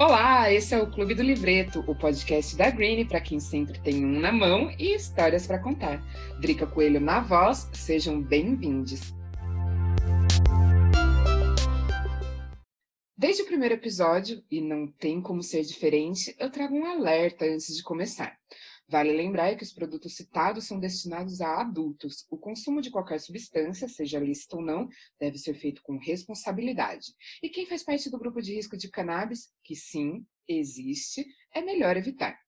Olá, esse é o Clube do Livreto, o podcast da Green para quem sempre tem um na mão e histórias para contar. Drica Coelho na voz, sejam bem-vindos. Desde o primeiro episódio, e não tem como ser diferente, eu trago um alerta antes de começar. Vale lembrar que os produtos citados são destinados a adultos. O consumo de qualquer substância, seja lícito ou não, deve ser feito com responsabilidade. E quem faz parte do grupo de risco de cannabis, que sim, existe, é melhor evitar.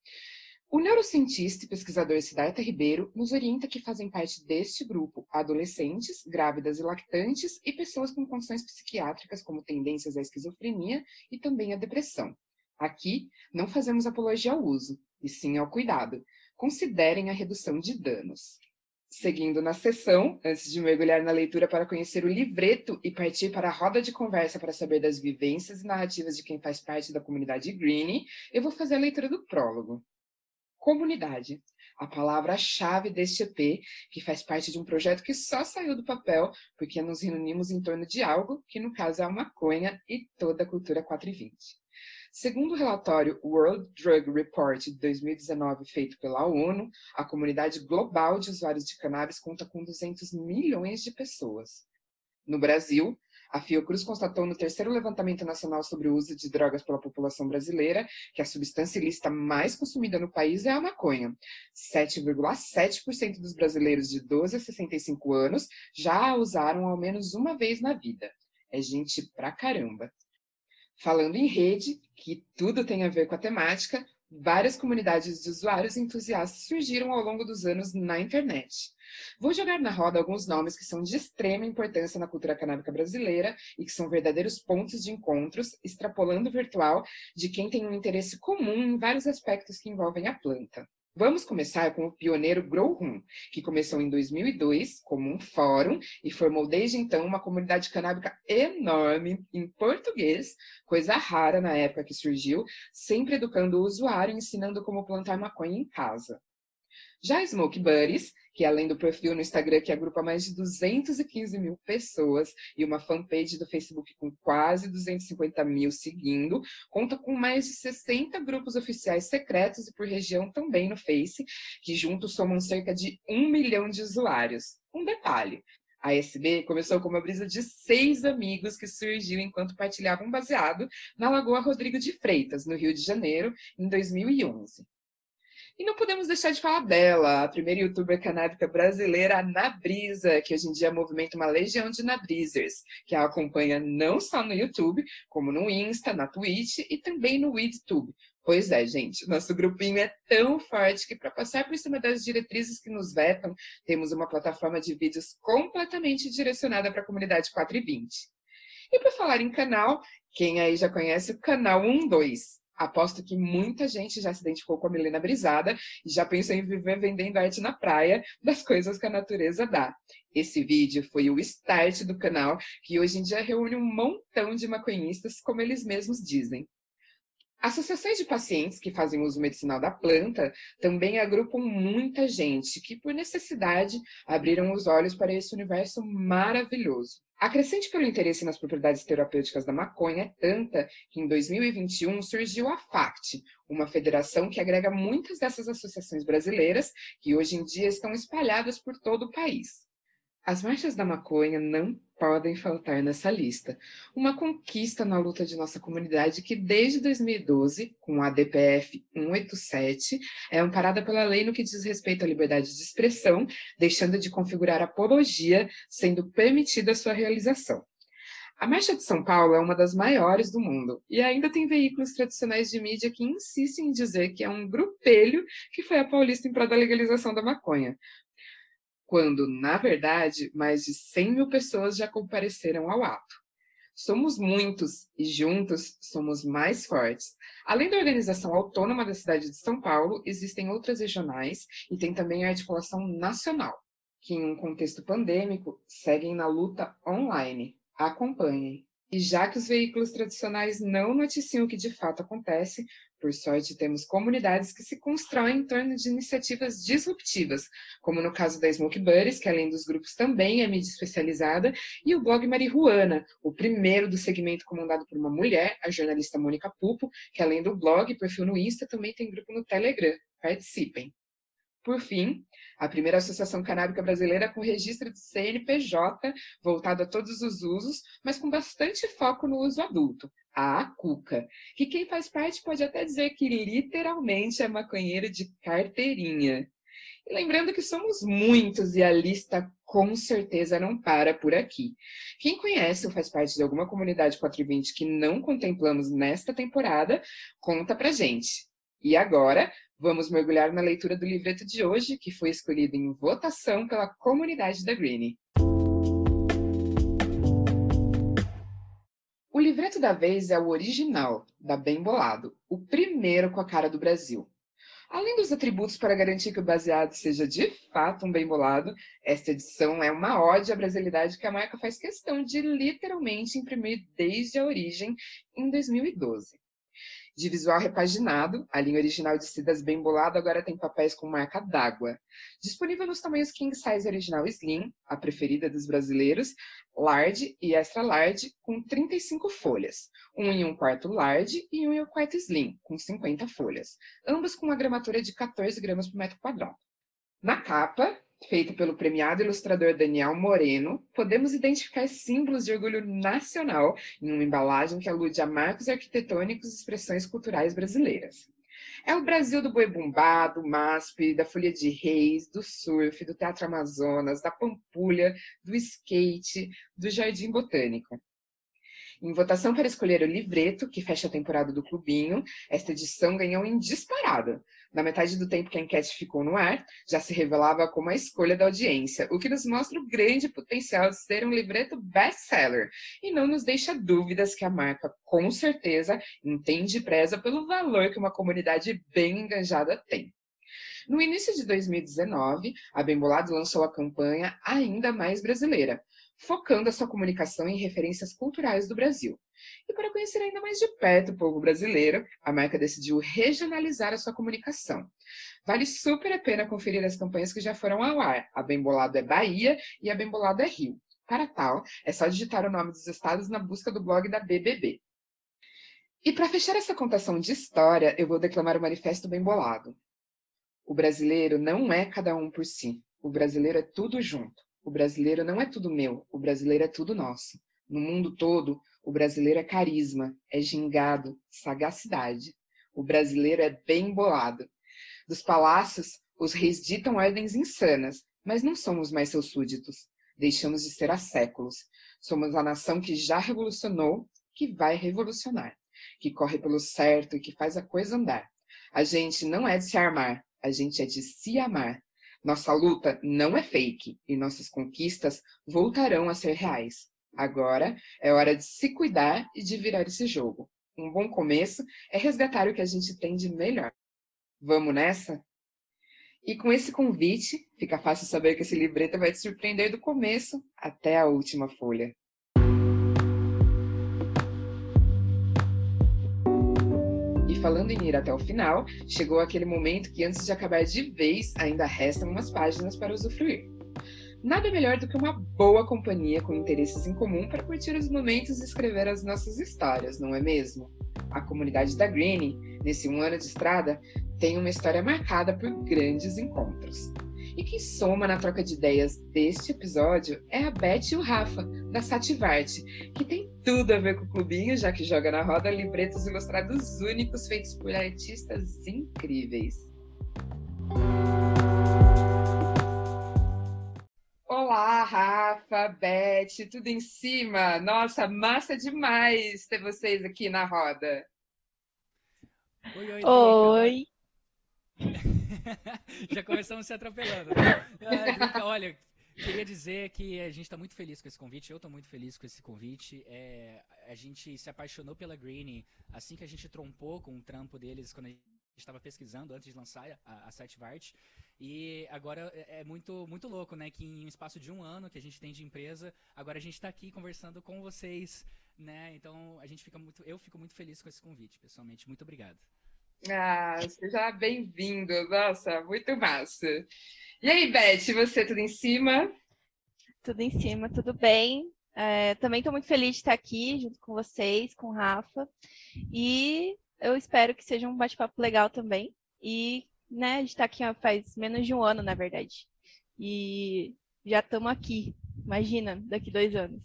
O neurocientista e pesquisador Siddhartha Ribeiro nos orienta que fazem parte deste grupo adolescentes, grávidas e lactantes e pessoas com condições psiquiátricas como tendências à esquizofrenia e também à depressão. Aqui, não fazemos apologia ao uso, e sim ao cuidado. Considerem a redução de danos. Seguindo na sessão, antes de mergulhar na leitura para conhecer o livreto e partir para a roda de conversa para saber das vivências e narrativas de quem faz parte da comunidade Green, eu vou fazer a leitura do prólogo. Comunidade. A palavra-chave deste EP, que faz parte de um projeto que só saiu do papel porque nos reunimos em torno de algo, que no caso é a maconha e toda a cultura 420. Segundo o relatório World Drug Report de 2019 feito pela ONU, a comunidade global de usuários de cannabis conta com 200 milhões de pessoas. No Brasil, a Fiocruz constatou no terceiro levantamento nacional sobre o uso de drogas pela população brasileira que a substância ilícita mais consumida no país é a maconha. 7,7% dos brasileiros de 12 a 65 anos já a usaram ao menos uma vez na vida. É gente pra caramba. Falando em rede, que tudo tem a ver com a temática, várias comunidades de usuários entusiastas surgiram ao longo dos anos na internet. Vou jogar na roda alguns nomes que são de extrema importância na cultura canábica brasileira e que são verdadeiros pontos de encontros, extrapolando o virtual, de quem tem um interesse comum em vários aspectos que envolvem a planta. Vamos começar com o pioneiro Grow Room, que começou em 2002 como um fórum e formou desde então uma comunidade canábica enorme em português, coisa rara na época que surgiu, sempre educando o usuário e ensinando como plantar maconha em casa. Já Smoke Buddies, que além do perfil no Instagram que agrupa mais de 215 mil pessoas e uma fanpage do Facebook com quase 250 mil seguindo, conta com mais de 60 grupos oficiais secretos e por região também no Face, que juntos somam cerca de um milhão de usuários. Um detalhe, a SB começou com uma brisa de seis amigos que surgiu enquanto partilhavam baseado na Lagoa Rodrigo de Freitas, no Rio de Janeiro, em 2011. E não podemos deixar de falar dela, a primeira youtuber canábica brasileira, a Nabrisa, que hoje em dia movimenta uma legião de Nabrizers, que a acompanha não só no YouTube, como no Insta, na Twitch e também no WeedTube. Pois é, gente, nosso grupinho é tão forte que para passar por cima das diretrizes que nos vetam, temos uma plataforma de vídeos completamente direcionada para a comunidade 420. E para falar em canal, quem aí já conhece o canal 12, Aposto que muita gente já se identificou com a Milena Brisada e já pensou em viver vendendo arte na praia das coisas que a natureza dá. Esse vídeo foi o start do canal, que hoje em dia reúne um montão de maconhistas, como eles mesmos dizem. Associações de pacientes que fazem uso medicinal da planta também agrupam muita gente que, por necessidade, abriram os olhos para esse universo maravilhoso. A crescente pelo interesse nas propriedades terapêuticas da maconha é tanta que, em 2021, surgiu a FACT, uma federação que agrega muitas dessas associações brasileiras que hoje em dia estão espalhadas por todo o país. As marchas da maconha não podem faltar nessa lista. Uma conquista na luta de nossa comunidade que, desde 2012, com a DPF 187, é amparada pela lei no que diz respeito à liberdade de expressão, deixando de configurar apologia, sendo permitida sua realização. A Marcha de São Paulo é uma das maiores do mundo e ainda tem veículos tradicionais de mídia que insistem em dizer que é um grupelho que foi a paulista em prol da legalização da maconha, quando, na verdade, mais de 100 mil pessoas já compareceram ao ato. Somos muitos e juntos somos mais fortes. Além da organização autônoma da cidade de São Paulo, existem outras regionais e tem também a articulação nacional, que em um contexto pandêmico seguem na luta online. Acompanhem. E já que os veículos tradicionais não noticiam o que de fato acontece, Por sorte, temos comunidades que se constroem em torno de iniciativas disruptivas, como no caso da Smoke Buddies, que além dos grupos também é mídia especializada, e o blog Marihuana, o primeiro do segmento comandado por uma mulher, a jornalista Mônica Pupo, que além do blog e perfil no Insta, também tem grupo no Telegram. Participem! Por fim, a primeira associação canábica brasileira com registro de CNPJ, voltado a todos os usos, mas com bastante foco no uso adulto, a ACUCA, que quem faz parte pode até dizer que literalmente é maconheiro de carteirinha. E lembrando que somos muitos e a lista com certeza não para por aqui. Quem conhece ou faz parte de alguma comunidade 420 que não contemplamos nesta temporada, conta pra gente. E agora, Vamos mergulhar na leitura do livreto de hoje, que foi escolhido em votação pela comunidade da Greenie. O livreto da vez é o original, da Bem Bolado, o primeiro com a cara do Brasil. Além dos atributos para garantir que o baseado seja de fato um bem bolado, esta edição é uma ode à brasilidade que a marca faz questão de literalmente imprimir desde a origem em 2012 de visual repaginado, a linha original de Cidas bem bolado agora tem papéis com marca d'água. Disponível nos tamanhos King Size Original Slim, a preferida dos brasileiros, Large e Extra Large, com 35 folhas. Um em um quarto Large e um em um quarto Slim, com 50 folhas. Ambas com uma gramatura de 14 gramas por metro quadrado. Na capa, feito pelo premiado ilustrador Daniel Moreno, podemos identificar símbolos de orgulho nacional em uma embalagem que alude a marcos arquitetônicos e expressões culturais brasileiras. É o Brasil do boi bumbá, do MASP, da Folha de Reis, do surf, do Teatro Amazonas, da Pampulha, do skate, do Jardim Botânico. Em votação para escolher o livreto, que fecha a temporada do Clubinho, esta edição ganhou em disparado. Na metade do tempo que a enquete ficou no ar, já se revelava como a escolha da audiência, o que nos mostra o grande potencial de ser um livreto best-seller e não nos deixa dúvidas que a marca, com certeza, entende e preza pelo valor que uma comunidade bem engajada tem. No início de 2019, a Bembolado lançou a campanha Ainda Mais Brasileira, focando a sua comunicação em referências culturais do Brasil. E para conhecer ainda mais de perto o povo brasileiro, a marca decidiu regionalizar a sua comunicação. Vale super a pena conferir as campanhas que já foram ao ar. A Bem Bolado é Bahia e a Bem Bolado é Rio. Para tal, é só digitar o nome dos estados na busca do blog da BBB. E para fechar essa contação de história, eu vou declamar o manifesto bem bolado. O brasileiro não é cada um por si. O brasileiro é tudo junto. O brasileiro não é tudo meu, o brasileiro é tudo nosso. No mundo todo, o brasileiro é carisma, é gingado, sagacidade. O brasileiro é bem bolado. Dos palácios, os reis ditam ordens insanas, mas não somos mais seus súditos. Deixamos de ser há séculos. Somos a nação que já revolucionou, que vai revolucionar, que corre pelo certo e que faz a coisa andar. A gente não é de se armar, a gente é de se amar. Nossa luta não é fake e nossas conquistas voltarão a ser reais. Agora é hora de se cuidar e de virar esse jogo. Um bom começo é resgatar o que a gente tem de melhor. Vamos nessa? E com esse convite, fica fácil saber que esse libreto vai te surpreender do começo até a última folha. falando em ir até o final, chegou aquele momento que antes de acabar de vez, ainda restam umas páginas para usufruir. Nada melhor do que uma boa companhia com interesses em comum para curtir os momentos e escrever as nossas histórias, não é mesmo? A comunidade da Greenie, nesse um ano de estrada, tem uma história marcada por grandes encontros. E quem soma na troca de ideias deste episódio é a Beth e o Rafa, da Sativarte, que tem tudo a ver com o clubinho, já que joga na roda livretos ilustrados únicos feitos por artistas incríveis. Olá, Rafa, Beth, tudo em cima? Nossa, massa demais ter vocês aqui na roda. Oi, oi. oi. Já começamos se atropelando. Ah, olha, queria dizer que a gente está muito feliz com esse convite. Eu estou muito feliz com esse convite. É, a gente se apaixonou pela Green assim que a gente trompou com o trampo deles quando a gente estava pesquisando antes de lançar a, a site Vart. E agora é, é muito, muito louco, né? Que em um espaço de um ano que a gente tem de empresa, agora a gente está aqui conversando com vocês, né? Então a gente fica muito, eu fico muito feliz com esse convite, pessoalmente. Muito obrigado. Ah, seja bem-vindo. Nossa, muito massa. E aí, Beth, você tudo em cima? Tudo em cima, tudo bem. É, também estou muito feliz de estar aqui junto com vocês, com o Rafa. E eu espero que seja um bate-papo legal também. E né, a gente está aqui faz menos de um ano, na verdade. E já estamos aqui. Imagina, daqui dois anos.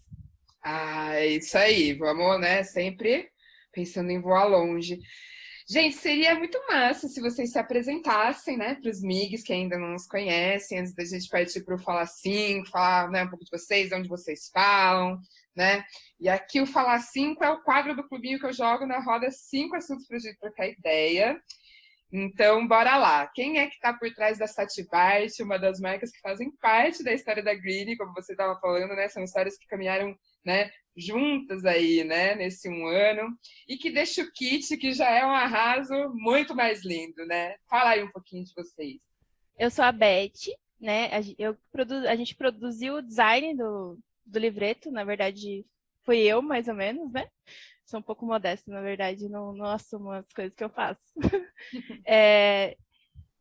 Ah, é isso aí. Vamos, né? Sempre pensando em voar longe. Gente, seria muito massa se vocês se apresentassem, né, para os MIGs que ainda não nos conhecem, antes da gente partir para o Falar 5, falar né, um pouco de vocês, de onde vocês falam, né? E aqui o Falar 5 é o quadro do clubinho que eu jogo na roda cinco assuntos para a gente trocar ideia. Então, bora lá. Quem é que está por trás da Satibart, uma das marcas que fazem parte da história da Greedy, como você estava falando, né? São histórias que caminharam né, juntas aí, né, nesse um ano, e que deixa o kit, que já é um arraso muito mais lindo, né? Fala aí um pouquinho de vocês. Eu sou a Beth, né? Eu produ... A gente produziu o design do, do livreto, na verdade, foi eu, mais ou menos, né? Sou um pouco modesta, na verdade, não, não assumo as coisas que eu faço. é,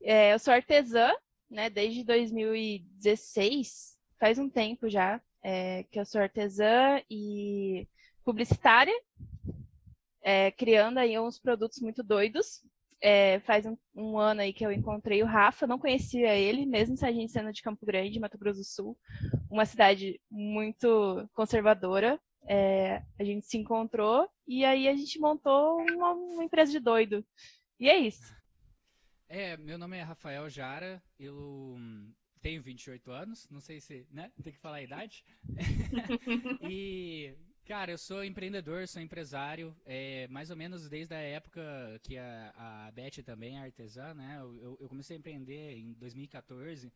é, eu sou artesã, né, desde 2016, faz um tempo já, é, que eu sou artesã e publicitária, é, criando aí uns produtos muito doidos. É, faz um, um, ano aí que eu encontrei o Rafa, não conhecia ele, mesmo se a gente sendo de Campo Grande, Mato Grosso do Sul, uma cidade muito conservadora. É, a gente se encontrou e aí a gente montou uma, uma empresa de doido. E é isso. É, meu nome é Rafael Jara, eu tenho 28 anos, não sei se, né, tem que falar a idade. e, cara, eu sou empreendedor, sou empresário, é, mais ou menos desde a época que a, a Beth também é artesã, né, eu, eu comecei a empreender em 2014,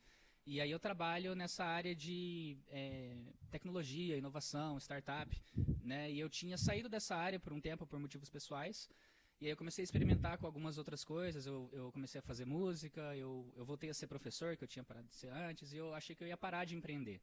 e aí eu trabalho nessa área de é, tecnologia, inovação, startup, né, e eu tinha saído dessa área por um tempo por motivos pessoais, e aí eu comecei a experimentar com algumas outras coisas. Eu, eu comecei a fazer música, eu, eu voltei a ser professor, que eu tinha parado de ser antes, e eu achei que eu ia parar de empreender.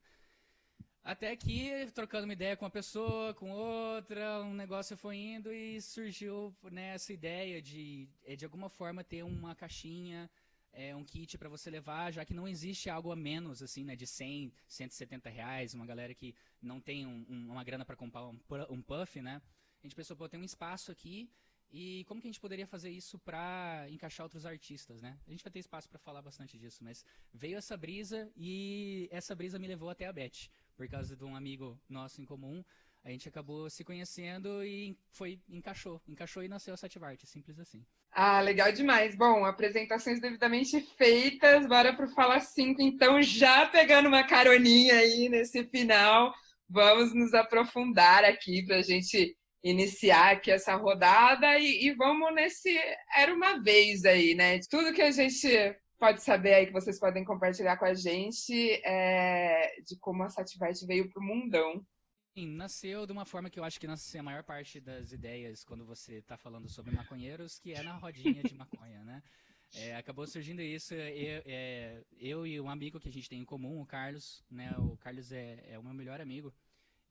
Até que, trocando uma ideia com uma pessoa, com outra, um negócio foi indo e surgiu né, essa ideia de, é, de alguma forma, ter uma caixinha, é, um kit para você levar, já que não existe algo a menos, assim, né, de 100, 170 reais, uma galera que não tem um, um, uma grana para comprar um, um puff, né? A gente pensou, pô, tem um espaço aqui e como que a gente poderia fazer isso para encaixar outros artistas, né? A gente vai ter espaço para falar bastante disso, mas veio essa brisa e essa brisa me levou até a Beth, por causa de um amigo nosso em comum. A gente acabou se conhecendo e foi encaixou, encaixou e nasceu a Sativart, simples assim. Ah, legal demais. Bom, apresentações devidamente feitas, bora pro Fala 5, então já pegando uma caroninha aí nesse final, vamos nos aprofundar aqui para a gente iniciar aqui essa rodada e, e, vamos nesse Era Uma Vez aí, né? Tudo que a gente pode saber aí, que vocês podem compartilhar com a gente, é de como a Sativite veio para o mundão. Sim, nasceu de uma forma que eu acho que nasce a maior parte das ideias quando você está falando sobre maconheiros, que é na rodinha de maconha, né? É, acabou surgindo isso, eu, é, eu, e um amigo que a gente tem em comum, o Carlos, né? O Carlos é, é o meu melhor amigo.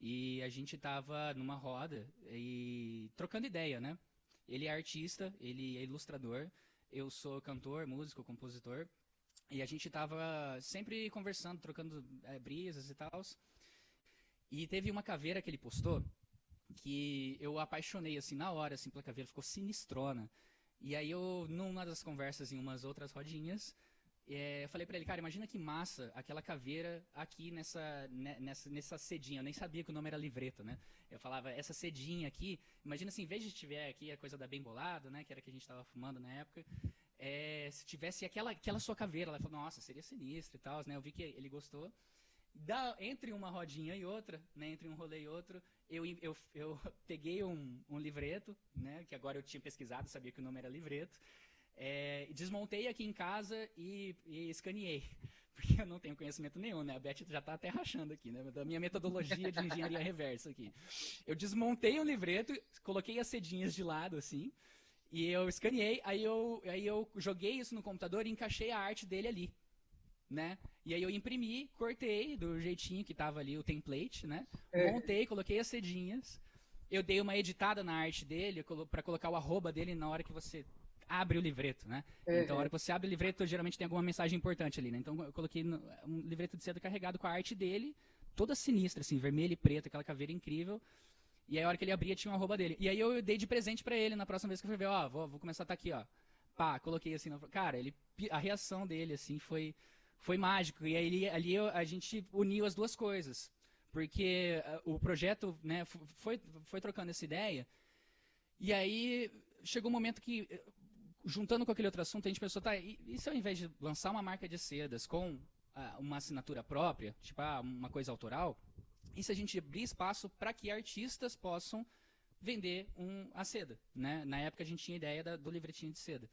E a gente tava numa roda e trocando ideia, né? Ele é artista, ele é ilustrador, eu sou cantor, músico, compositor. E a gente tava sempre conversando, trocando é, brisas e tal. E teve uma caveira que ele postou que eu apaixonei assim na hora, assim, pela caveira, ficou sinistrona. E aí eu, numa das conversas em umas outras rodinhas, é, eu falei para ele, cara, imagina que massa aquela caveira aqui nessa, né, nessa, nessa cedinha. Eu nem sabia que o nome era livreto, né? Eu falava, essa cedinha aqui, imagina assim, em vez de tiver aqui a coisa da bem bolado, né? Que era que a gente estava fumando na época. É, se tivesse aquela, aquela sua caveira, ela falou, nossa, seria sinistro e tal, né? Eu vi que ele gostou. Da, entre uma rodinha e outra, né, entre um rolê e outro, eu, eu, eu peguei um, um livreto, né, que agora eu tinha pesquisado, sabia que o nome era livreto, é, desmontei aqui em casa e, e escaneei. Porque eu não tenho conhecimento nenhum, né? A Beth já está até rachando aqui, né? Da minha metodologia de engenharia reversa aqui. Eu desmontei o livreto, coloquei as cedinhas de lado, assim, e eu escaneei, aí eu, aí eu joguei isso no computador e encaixei a arte dele ali, né? E aí eu imprimi, cortei do jeitinho que estava ali o template, né? É. Montei, coloquei as cedinhas, eu dei uma editada na arte dele para colocar o arroba dele na hora que você abre o livreto, né? Uhum. Então, a hora que você abre o livreto, geralmente tem alguma mensagem importante ali, né? Então, eu coloquei um livreto de seda carregado com a arte dele, toda sinistra, assim, vermelha e preta, aquela caveira incrível. E aí, a hora que ele abria, tinha uma roupa dele. E aí, eu dei de presente para ele na próxima vez que eu fui ver, ó, vou, vou começar a estar tá aqui, ó. Pá, coloquei assim, no... cara, ele, a reação dele, assim, foi, foi mágico. E aí, ali a gente uniu as duas coisas. Porque uh, o projeto, né, foi, foi trocando essa ideia. E aí, chegou um momento que juntando com aquele outro assunto, a gente pensou, tá, e, e se ao invés de lançar uma marca de sedas com ah, uma assinatura própria, tipo ah, uma coisa autoral, e se a gente abrir espaço para que artistas possam vender um, a seda, né? Na época a gente tinha ideia da, do livretinho de seda.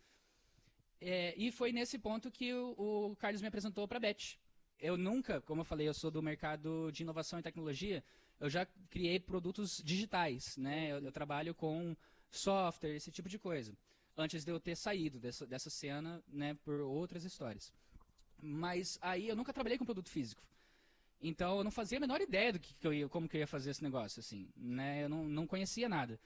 É, e foi nesse ponto que o, o Carlos me apresentou para a Beth. Eu nunca, como eu falei, eu sou do mercado de inovação e tecnologia, eu já criei produtos digitais, né? Eu, eu trabalho com software, esse tipo de coisa antes de eu ter saído dessa, dessa cena, né, por outras histórias. Mas aí eu nunca trabalhei com produto físico. Então eu não fazia a menor ideia do que, que eu ia, como que eu ia fazer esse negócio, assim, né? Eu não, não conhecia nada.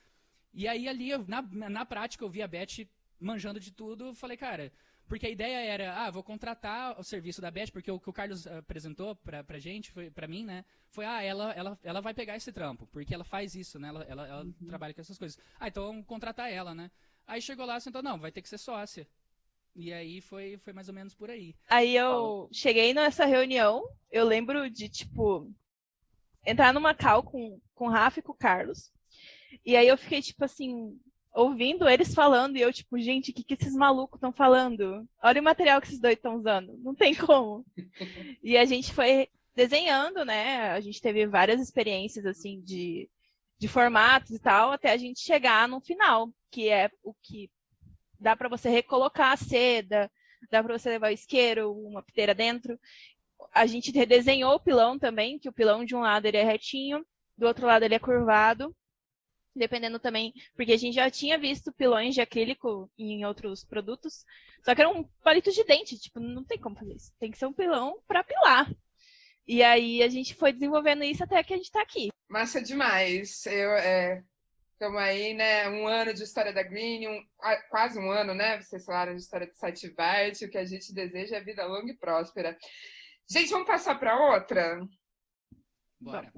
E aí ali, eu, na, na prática, eu vi a Beth manjando de tudo, falei, cara, porque a ideia era, ah, vou contratar o serviço da Beth, porque o que o Carlos apresentou pra, pra gente, foi, pra mim, né, foi, ah, ela, ela, ela vai pegar esse trampo, porque ela faz isso, né, ela, ela, ela uhum. trabalha com essas coisas. Ah, então contratar ela, né. Aí chegou lá e sentou, não, vai ter que ser sócia. E aí foi, foi mais ou menos por aí. Aí eu cheguei nessa reunião, eu lembro de, tipo, entrar numa cal com, com o Rafa e com o Carlos. E aí eu fiquei, tipo assim, ouvindo eles falando, e eu, tipo, gente, o que, que esses malucos estão falando? Olha o material que esses dois estão usando. Não tem como. e a gente foi desenhando, né? A gente teve várias experiências, assim, de de formatos e tal, até a gente chegar no final, que é o que dá para você recolocar a seda, dá para você levar o isqueiro, uma piteira dentro. A gente redesenhou o pilão também, que o pilão de um lado ele é retinho, do outro lado ele é curvado, dependendo também, porque a gente já tinha visto pilões de acrílico em outros produtos, só que era um palito de dente, tipo, não tem como fazer isso. Tem que ser um pilão para pilar. E aí a gente foi desenvolvendo isso até que a gente está aqui. Massa demais. Eu estamos é, aí, né? Um ano de história da Green, um, quase um ano, né? Vocês falaram de história do site Vart, o que a gente deseja é vida longa e próspera. Gente, vamos passar para outra? Bora.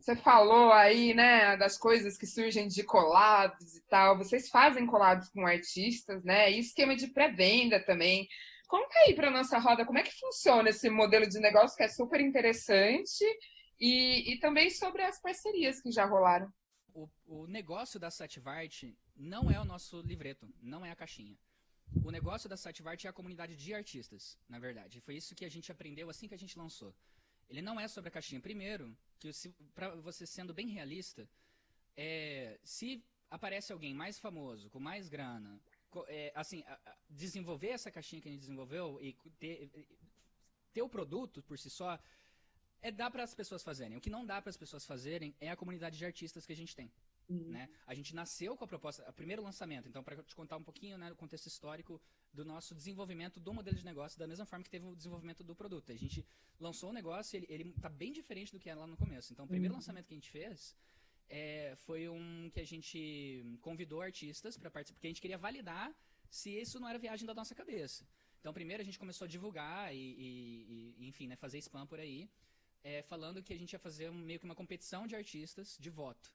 Você falou aí, né, das coisas que surgem de colados e tal. Vocês fazem colados com artistas, né? E esquema de pré-venda também. Conta aí para nossa roda como é que funciona esse modelo de negócio que é super interessante e, e também sobre as parcerias que já rolaram. O, o negócio da Sativart não é o nosso livreto, não é a caixinha. O negócio da Sativart é a comunidade de artistas, na verdade. Foi isso que a gente aprendeu assim que a gente lançou. Ele não é sobre a caixinha. Primeiro, que para você sendo bem realista, é, se aparece alguém mais famoso, com mais grana, é, assim, desenvolver essa caixinha que a gente desenvolveu e ter, ter o produto por si só, é dá para as pessoas fazerem. O que não dá para as pessoas fazerem é a comunidade de artistas que a gente tem. Uhum. Né? A gente nasceu com a proposta, o primeiro lançamento, então para te contar um pouquinho né, o contexto histórico do nosso desenvolvimento do modelo de negócio, da mesma forma que teve o desenvolvimento do produto. A gente lançou o negócio, ele, ele tá bem diferente do que era lá no começo. Então o primeiro uhum. lançamento que a gente fez é, foi um que a gente convidou artistas para participar, porque a gente queria validar se isso não era viagem da nossa cabeça. Então, primeiro a gente começou a divulgar e, e, e enfim, né, fazer spam por aí, é, falando que a gente ia fazer um, meio que uma competição de artistas de voto.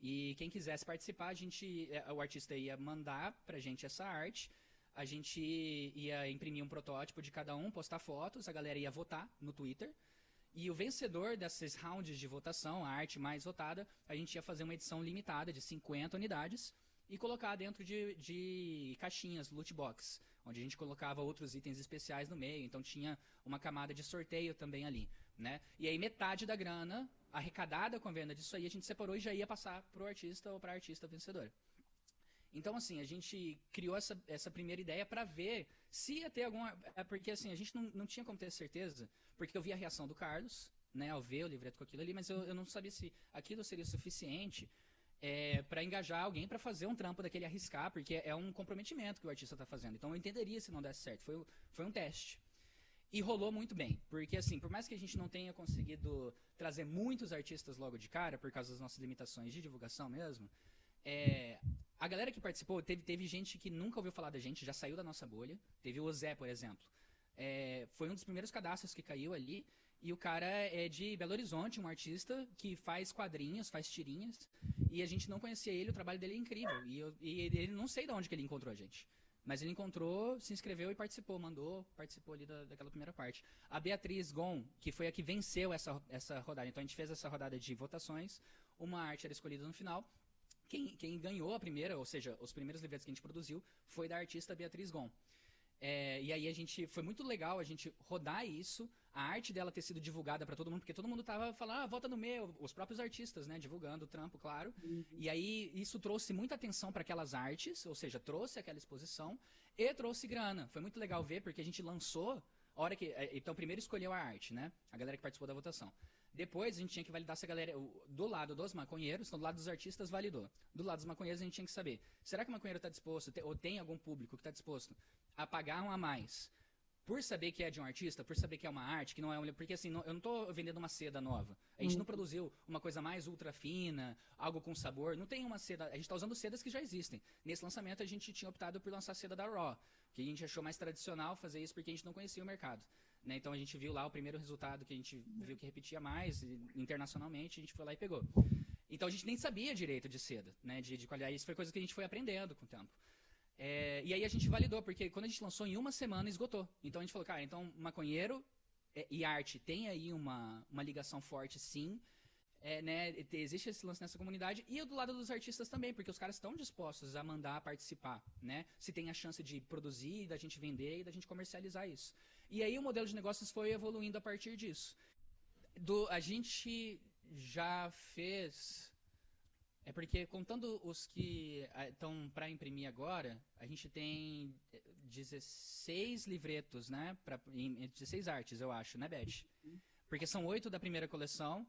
E quem quisesse participar, a gente, é, o artista ia mandar pra gente essa arte, a gente ia imprimir um protótipo de cada um, postar fotos, a galera ia votar no Twitter. E o vencedor desses rounds de votação, a arte mais votada, a gente ia fazer uma edição limitada de 50 unidades e colocar dentro de, de caixinhas, loot box, onde a gente colocava outros itens especiais no meio. Então tinha uma camada de sorteio também ali. Né? E aí metade da grana arrecadada com a venda disso aí a gente separou e já ia passar para o artista ou para a artista vencedora. Então, assim, a gente criou essa, essa primeira ideia para ver se ia ter alguma. É porque, assim, a gente não, não tinha como ter certeza, porque eu vi a reação do Carlos, né, ao ver o livreto com aquilo ali, mas eu, eu não sabia se aquilo seria suficiente é, para engajar alguém para fazer um trampo daquele arriscar, porque é um comprometimento que o artista está fazendo. Então, eu entenderia se não desse certo. Foi, foi um teste. E rolou muito bem, porque assim, por mais que a gente não tenha conseguido trazer muitos artistas logo de cara, por causa das nossas limitações de divulgação mesmo, é, a galera que participou, teve, teve gente que nunca ouviu falar da gente, já saiu da nossa bolha. Teve o Zé, por exemplo. É, foi um dos primeiros cadastros que caiu ali. E o cara é de Belo Horizonte, um artista que faz quadrinhos, faz tirinhas. E a gente não conhecia ele, o trabalho dele é incrível. E, eu, e ele não sei de onde que ele encontrou a gente. Mas ele encontrou, se inscreveu e participou, mandou, participou ali da, daquela primeira parte. A Beatriz Gon, que foi a que venceu essa, essa rodada. Então a gente fez essa rodada de votações. Uma arte era escolhida no final. Quem, quem ganhou a primeira, ou seja, os primeiros livretos que a gente produziu, foi da artista Beatriz Gon. É, e aí a gente foi muito legal a gente rodar isso, a arte dela ter sido divulgada para todo mundo, porque todo mundo tava falando, ah, vota no meu, os próprios artistas, né, divulgando o trampo, claro. Uhum. E aí isso trouxe muita atenção para aquelas artes, ou seja, trouxe aquela exposição e trouxe grana. Foi muito legal ver porque a gente lançou, a hora que, é, então primeiro escolheu a arte, né? A galera que participou da votação. Depois a gente tinha que validar se a galera. Do lado dos maconheiros, então do lado dos artistas validou. Do lado dos maconheiros a gente tinha que saber. Será que o maconheiro está disposto, ou tem algum público que está disposto a pagar um a mais? Por saber que é de um artista, por saber que é uma arte, que não é um. Porque assim, não, eu não estou vendendo uma seda nova. A gente uhum. não produziu uma coisa mais ultra fina, algo com sabor. Não tem uma seda. A gente está usando sedas que já existem. Nesse lançamento a gente tinha optado por lançar seda da Raw. Que a gente achou mais tradicional fazer isso porque a gente não conhecia o mercado. Né? Então a gente viu lá o primeiro resultado que a gente viu que repetia mais internacionalmente, a gente foi lá e pegou. Então a gente nem sabia direito de seda, né? de, de qualidade. Isso foi coisa que a gente foi aprendendo com o tempo. É, e aí a gente validou, porque quando a gente lançou em uma semana, esgotou. Então a gente falou, cara, então maconheiro é, e arte tem aí uma, uma ligação forte, sim. É, né, existe esse lance nessa comunidade e do lado dos artistas também, porque os caras estão dispostos a mandar participar, né? Se tem a chance de produzir, da gente vender e da gente comercializar isso. E aí o modelo de negócios foi evoluindo a partir disso. Do, a gente já fez. É porque, contando os que estão para imprimir agora, a gente tem 16 livretos, né? Pra, 16 artes, eu acho, né, Beth? Porque são oito da primeira coleção.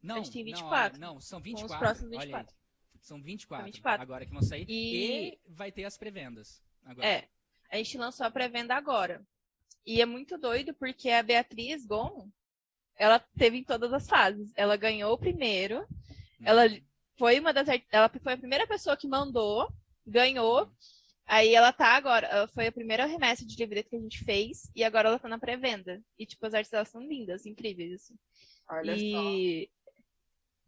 Não, a gente tem 24. Não, não são 24. os próximos 24. Olha aí, são 24, 24, agora que vão sair. E... e vai ter as pré-vendas. É, a gente lançou a pré-venda agora. E é muito doido porque a Beatriz Gon, ela teve em todas as fases. Ela ganhou o primeiro, ela foi uma das ela foi a primeira pessoa que mandou, ganhou. Aí ela tá agora, ela foi a primeira remessa de livreto que a gente fez e agora ela tá na pré-venda. E tipo as artes delas são lindas, incríveis assim. Olha e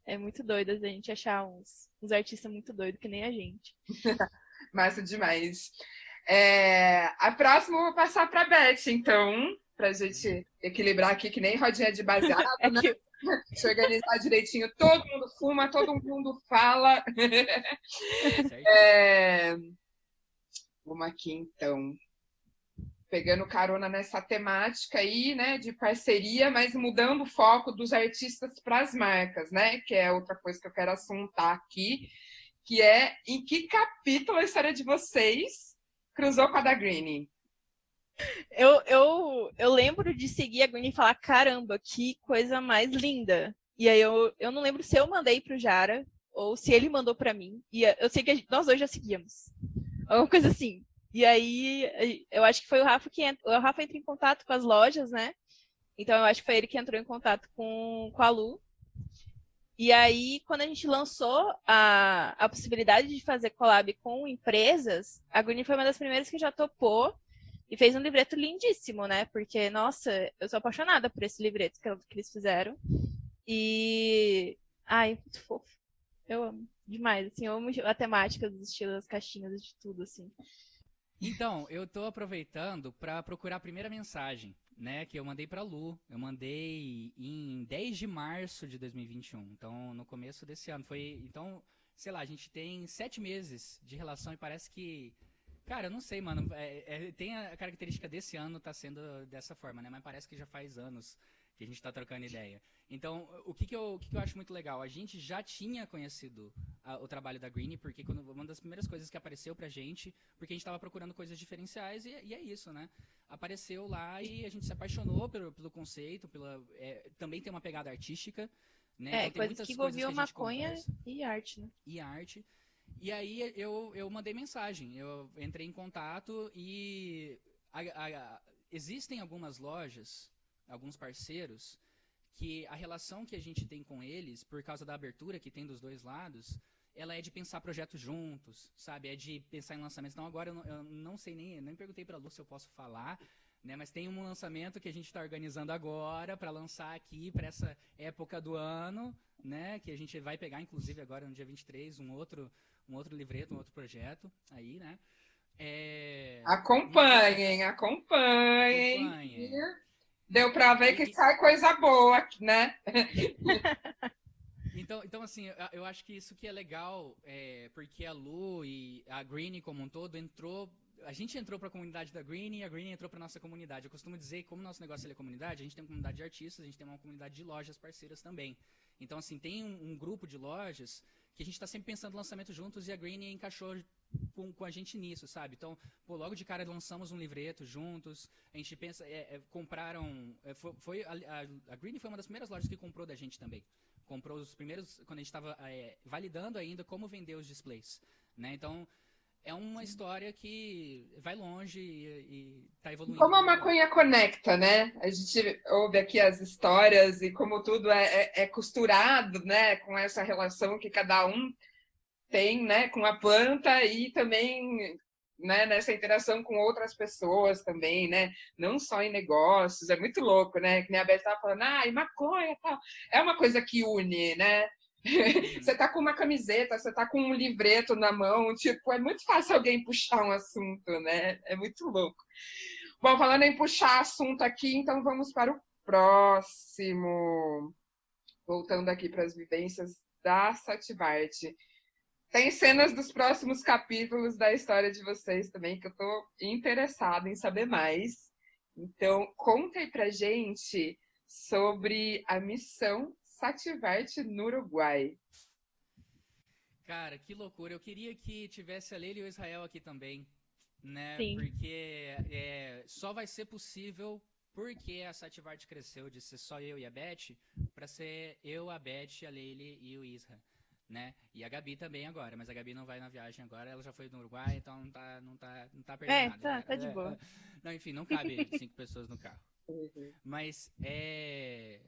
só. é muito doido a gente achar uns, uns artistas muito doidos que nem a gente. Massa demais. É, a próxima eu vou passar para a Beth, então, para a gente equilibrar aqui, que nem rodinha de baseado, é né? Deixa eu organizar direitinho. Todo mundo fuma, todo mundo fala. é, vamos aqui, então. Pegando carona nessa temática aí, né, de parceria, mas mudando o foco dos artistas para as marcas, né, que é outra coisa que eu quero assuntar aqui, que é em que capítulo a história de vocês cruzou com a da Green. Eu, eu, eu lembro de seguir a Green e falar: caramba, que coisa mais linda. E aí eu, eu não lembro se eu mandei pro Jara ou se ele mandou para mim. E eu sei que gente, nós dois já seguíamos. Alguma coisa assim. E aí eu acho que foi o Rafa que o Rafa entra em contato com as lojas, né? Então eu acho que foi ele que entrou em contato com, com a Lu. E aí, quando a gente lançou a, a possibilidade de fazer collab com empresas, a Guni foi uma das primeiras que já topou e fez um livreto lindíssimo, né? Porque, nossa, eu sou apaixonada por esse livreto que, que eles fizeram. E. Ai, muito fofo. Eu amo demais, assim, eu amo a temática dos estilos, das caixinhas, de tudo, assim. Então, eu tô aproveitando para procurar a primeira mensagem né, que eu mandei para Lu. Eu mandei em 10 de março de 2021. Então, no começo desse ano. Foi, então, sei lá, a gente tem sete meses de relação e parece que Cara, eu não sei, mano. É, é, tem a característica desse ano tá sendo dessa forma, né? Mas parece que já faz anos que a gente está trocando ideia. Então, o que, que, eu, o que, que eu acho muito legal? A gente já tinha conhecido a, o trabalho da Green, porque quando, uma das primeiras coisas que apareceu pra gente, porque a gente estava procurando coisas diferenciais, e, e, é isso, né? Apareceu lá e a gente se apaixonou pelo, pelo conceito, pela, é, também tem uma pegada artística, né? É, então, coisas que envolviam maconha conversa, e arte, né? E arte. E aí eu, eu mandei mensagem, eu entrei em contato e a, a, existem algumas lojas alguns parceiros, que a relação que a gente tem com eles, por causa da abertura que tem dos dois lados, ela é de pensar projetos juntos, sabe? É de pensar em lançamentos. Então agora eu não, eu não sei nem, nem perguntei para a Lu se eu posso falar, né? Mas tem um lançamento que a gente está organizando agora para lançar aqui para essa época do ano, né? Que a gente vai pegar, inclusive agora no dia 23, um outro, um outro livreto, um outro projeto aí, né? É... Acompanhem, acompanhem. acompanhem. Deu para ver que sai coisa boa, né? Então, então assim, eu acho que isso que é legal, é, porque a Lu e a Green como um todo entrou. A gente entrou para a comunidade da Green e a Green entrou para nossa comunidade. Eu costumo dizer como nosso negócio é comunidade, a gente tem uma comunidade de artistas, a gente tem uma comunidade de lojas parceiras também. Então, assim, tem um, um grupo de lojas que a gente está sempre pensando lançamento juntos e a Green encaixou com, com, a gente nisso, sabe? Então, pô, logo de cara lançamos um livreto juntos, a gente pensa, é, é, compraram, é, foi, foi a, a, a Green foi uma das primeiras lojas que comprou da gente também comprou os primeiros, quando a gente estava é, validando ainda como vender os displays. Né? Então, é uma história que vai longe e, está evoluindo. Como a maconha conecta, né? A gente ouve aqui as histórias e como tudo é, é, é costurado, né? Com essa relação que cada um tem, né? Com a planta e também né, nessa interação com outras pessoas também, né? Não só em negócios, é muito louco, né? Que nem a Beth estava falando, ah, e maconha tal. É uma coisa que une, né? você tá com uma camiseta, você tá com um livreto na mão, tipo, é muito fácil alguém puxar um assunto, né? É muito louco. Bom, falando em puxar assunto aqui, então vamos para o próximo. Voltando aqui para as vivências da Sativarte. Tem cenas dos próximos capítulos da história de vocês também que eu tô interessada em saber mais. Então, conta aí pra gente sobre a missão Sativarte no Uruguai. Cara, que loucura. Eu queria que tivesse a Leila e o Israel aqui também, né? Sim. Porque é, só vai ser possível porque a Sativarte cresceu de ser só eu e a Beth para ser eu, a Beth, a Leile e o Isra né? E a Gabi também agora, mas a Gabi não vai na viagem agora, ela já foi no Uruguai, então não tá, não tá, não tá perdendo é, nada. Tá, tá de boa. Não, enfim, não cabe cinco pessoas no carro. Uhum. Mas é,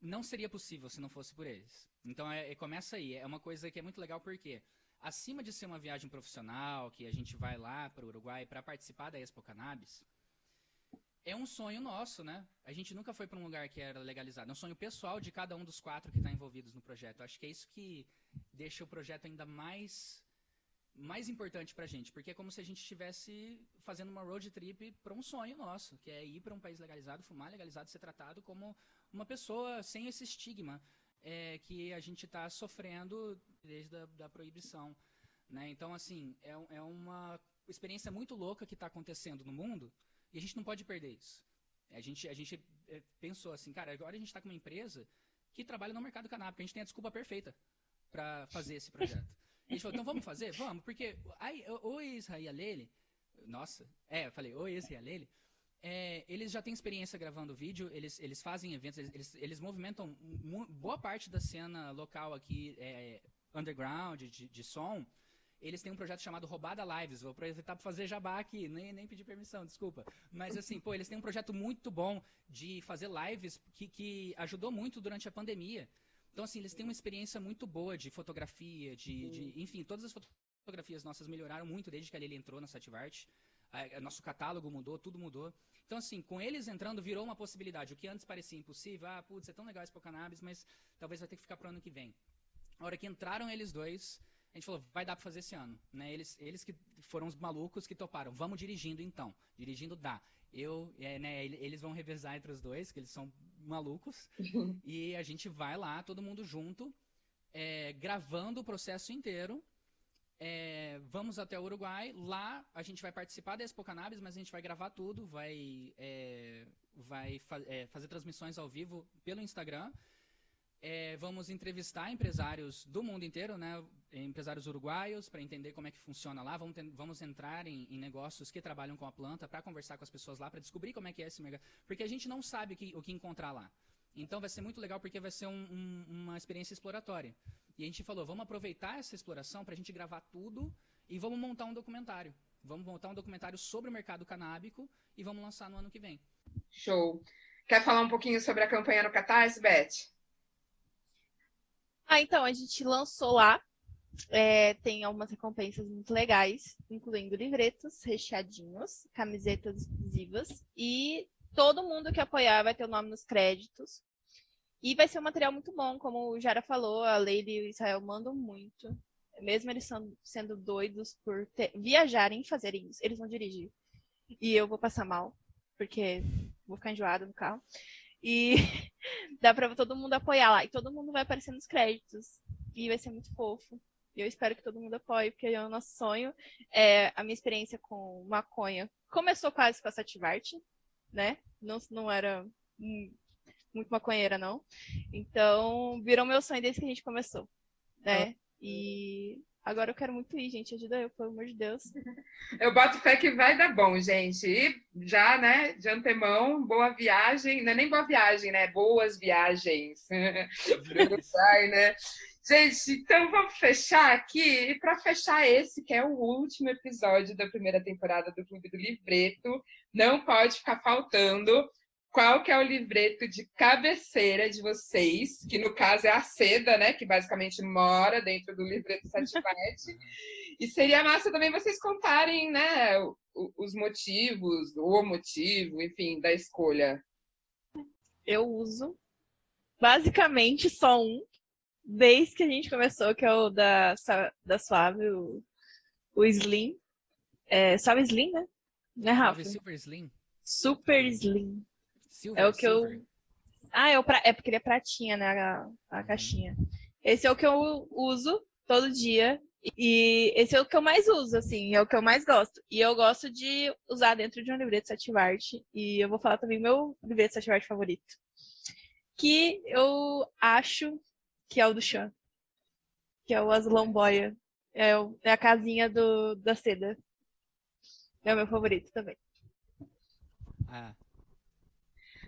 não seria possível se não fosse por eles. Então é, é, começa aí, é uma coisa que é muito legal porque acima de ser uma viagem profissional, que a gente vai lá para o Uruguai para participar da Expo Cannabis, é um sonho nosso, né? A gente nunca foi para um lugar que era legalizado. É um sonho pessoal de cada um dos quatro que está envolvidos no projeto. Acho que é isso que deixa o projeto ainda mais mais importante para a gente, porque é como se a gente estivesse fazendo uma road trip para um sonho nosso, que é ir para um país legalizado, fumar legalizado, ser tratado como uma pessoa sem esse estigma é, que a gente está sofrendo desde a da proibição. Né? Então, assim, é, é uma experiência muito louca que está acontecendo no mundo, e a gente não pode perder isso. A gente, a gente é, pensou assim, cara, agora a gente está com uma empresa que trabalha no mercado canábico, a gente tem a desculpa perfeita para fazer esse projeto. A gente falou, então vamos fazer? Vamos, porque o Israel Lele, nossa, é, eu falei, o Israel Lele, é, eles já têm experiência gravando vídeo, eles, eles fazem eventos, eles, eles movimentam boa parte da cena local aqui, é, underground, de, de som, eles têm um projeto chamado Roubada Lives. Vou aproveitar para fazer jabá aqui, nem, nem pedir permissão, desculpa. Mas assim, pô, eles têm um projeto muito bom de fazer lives que, que ajudou muito durante a pandemia. Então, assim, eles têm uma experiência muito boa de fotografia, de, de enfim, todas as fotografias nossas melhoraram muito desde que a Lili entrou na Sativart. Nosso catálogo mudou, tudo mudou. Então, assim, com eles entrando, virou uma possibilidade. O que antes parecia impossível, ah, putz, é tão legal esse Cannabis, mas talvez vai ter que ficar pro ano que vem. A hora que entraram eles dois, a gente falou, vai dar para fazer esse ano. Né? Eles, eles que foram os malucos que toparam. Vamos dirigindo então. Dirigindo dá. Eu, é, né, eles vão revezar entre os dois, que eles são malucos. e a gente vai lá, todo mundo junto, é, gravando o processo inteiro. É, vamos até o Uruguai. Lá a gente vai participar da Expo Cannabis, mas a gente vai gravar tudo, vai, é, vai fa é, fazer transmissões ao vivo pelo Instagram. É, vamos entrevistar empresários do mundo inteiro, né? empresários uruguaios, para entender como é que funciona lá. Vamos, vamos entrar em, em, negócios que trabalham com a planta para conversar com as pessoas lá, para descobrir como é que é esse mercado. Porque a gente não sabe o que, o que encontrar lá. Então vai ser muito legal porque vai ser um, um, uma experiência exploratória. E a gente falou, vamos aproveitar essa exploração para a gente gravar tudo e vamos montar um documentário. Vamos montar um documentário sobre o mercado canábico e vamos lançar no ano que vem. Show. Quer falar um pouquinho sobre a campanha no Catarse, Beth? Ah, então, a gente lançou lá. é, tem algumas recompensas muito legais, incluindo livretos recheadinhos, camisetas exclusivas e todo mundo que apoiar vai ter o nome nos créditos. E vai ser um material muito bom, como o Jara falou, a Leila e o Israel mandam muito. Mesmo eles sendo doidos por ter, viajarem e fazerem isso, eles vão dirigir. E eu vou passar mal, porque vou ficar enjoada no carro. E dá pra todo mundo apoiar lá. E todo mundo vai aparecer nos créditos. E vai ser muito fofo. E eu espero que todo mundo apoie, porque é o nosso sonho. É, a minha experiência com maconha começou quase com a Sativart, né? Não, não era muito maconheira, não. Então, virou meu sonho desde que a gente começou, né? E agora eu quero muito ir, gente. Ajuda eu, pelo amor de Deus. Eu boto fé que vai dar bom, gente. E já, né, de antemão, boa viagem. Não é nem boa viagem, né? Boas viagens. Vai, né? Gente, então vamos fechar aqui. E para fechar esse, que é o último episódio da primeira temporada do Clube do Livreto, não pode ficar faltando qual que é o livreto de cabeceira de vocês, que no caso é a Seda, né, que basicamente mora dentro do livreto Sativete. e seria massa também vocês contarem, né, os motivos, o motivo, enfim, da escolha. Eu uso basicamente só um, desde que a gente começou, que é o da, da Suave, o, o Slim. É, Suave Slim, né? Né, Rafa? Super Slim. Super Slim. Silver, é o que silver. eu. Ah, é, o pra... é porque ele é pratinha, né? A, a caixinha. Esse é o que eu uso todo dia. E esse é o que eu mais uso, assim, é o que eu mais gosto. E eu gosto de usar dentro de um livreto Sativarte. E eu vou falar também o meu livreto Sativarte favorito. Que eu acho que é o do Chan. Que é o Azulão Boia. É, o, é a casinha do, da seda. É o meu favorito também. Ah.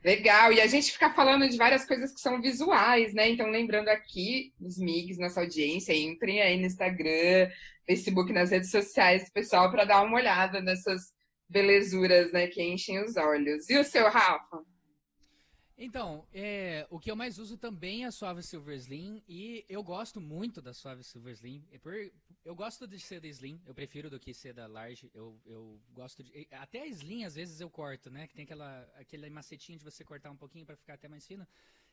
Legal, e a gente fica falando de várias coisas que são visuais, né? Então, lembrando aqui, os MIGs, nossa audiência, entrem aí no Instagram, Facebook, nas redes sociais, pessoal, para dar uma olhada nessas belezuras, né, que enchem os olhos. E o seu, Rafa? Então, é, o que eu mais uso também é a Suave Silver Slim e eu gosto muito da Suave Silver Slim. Eu gosto de ser da Slim, eu prefiro do que ser da Large. Eu, eu gosto de. Até a Slim, às vezes, eu corto, né? Que tem aquela, aquele macetinho de você cortar um pouquinho para ficar até mais fino.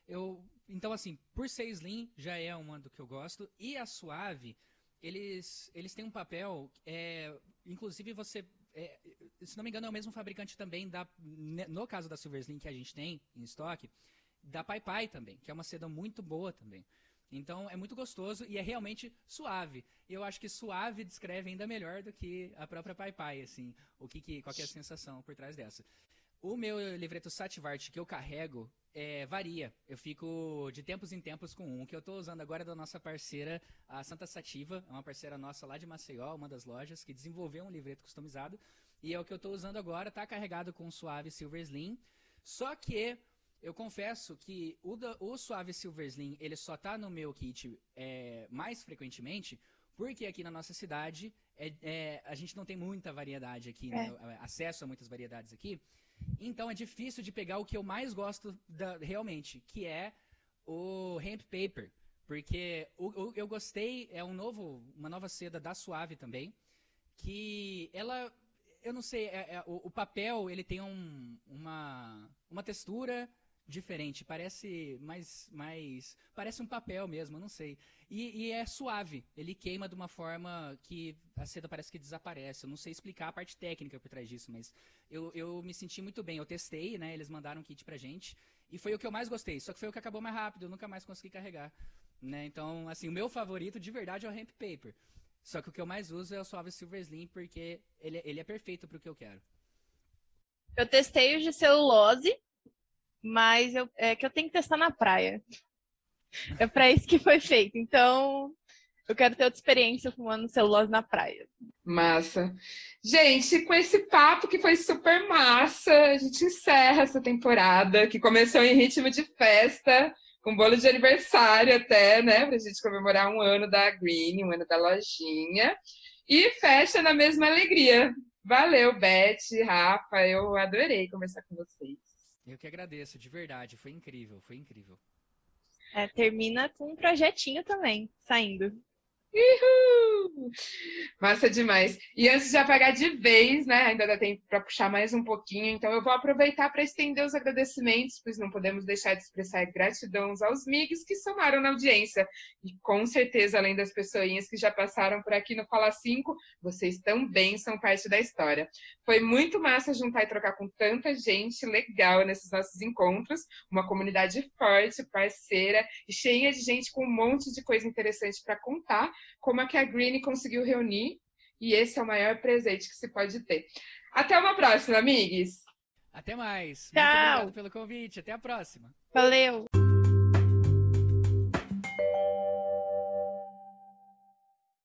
Eu, então, assim, por ser Slim, já é uma do que eu gosto. E a Suave, eles, eles têm um papel. É, inclusive, você é, se não me engano, é o mesmo fabricante também da, no caso da Silver Slim que a gente tem em estoque, da Pai Pai também, que é uma seda muito boa também. Então é muito gostoso e é realmente suave. Eu acho que suave descreve ainda melhor do que a própria Pai Pai, assim, o que, que qual que é a sensação por trás dessa. O meu livreto Sativart que eu carrego é, varia. Eu fico de tempos em tempos com um. Que eu estou usando agora da nossa parceira, a Santa Sativa, é uma parceira nossa lá de Maceió, uma das lojas, que desenvolveu um livreto customizado. E é o que eu estou usando agora, está carregado com o Suave Silver Slim. Só que eu confesso que o, da, o Suave Silver Slim, ele só está no meu kit é, mais frequentemente, porque aqui na nossa cidade é, é, a gente não tem muita variedade aqui, né? É. acesso a muitas variedades aqui. Então é difícil de pegar o que eu mais gosto da, realmente, que é o hemp paper. Porque o, o, eu gostei, é um novo, uma nova seda da Suave também, que ela, eu não sei, é, é, o, o, papel ele tem um, uma, uma textura diferente, parece mais, mais, parece um papel mesmo, não sei. E, e, é suave, ele queima de uma forma que a seda parece que desaparece. Eu não sei explicar a parte técnica por trás disso, mas eu, eu me senti muito bem. Eu testei, né? Eles mandaram um kit pra gente e foi o que eu mais gostei. Só que foi o que acabou mais rápido, eu nunca mais consegui carregar. Né? Então, assim, o meu favorito de verdade é o Hemp Paper. Só que o que eu mais uso é o Suave Silver Slim porque ele, ele é perfeito pro que eu quero. Eu testei os de celulose, mas eu, é que eu tenho que testar na praia. É para isso que foi feito. Então, eu quero ter outra experiência fumando celulose na praia. Massa. Gente, com esse papo que foi super massa, a gente encerra essa temporada, que começou em ritmo de festa, com bolo de aniversário até, né? Pra gente comemorar um ano da Green, um ano da lojinha. E fecha na mesma alegria. Valeu, Beth, Rafa, eu adorei conversar com vocês. Eu que agradeço, de verdade, foi incrível, foi incrível. É, termina com um projetinho também, saindo. Uhul! Massa demais. E antes de apagar de vez, né? Ainda dá tempo para puxar mais um pouquinho, então eu vou aproveitar para estender os agradecimentos, pois não podemos deixar de expressar gratidão aos MIGs que somaram na audiência. E com certeza, além das pessoinhas que já passaram por aqui no Fala 5, vocês também são parte da história. Foi muito massa juntar e trocar com tanta gente legal nesses nossos encontros, uma comunidade forte, parceira e cheia de gente com um monte de coisa interessante para contar como é que a Green conseguiu reunir, e esse é o maior presente que se pode ter. Até uma próxima, amigos! Até mais! Tchau. Muito obrigado pelo convite. Até a próxima. Valeu!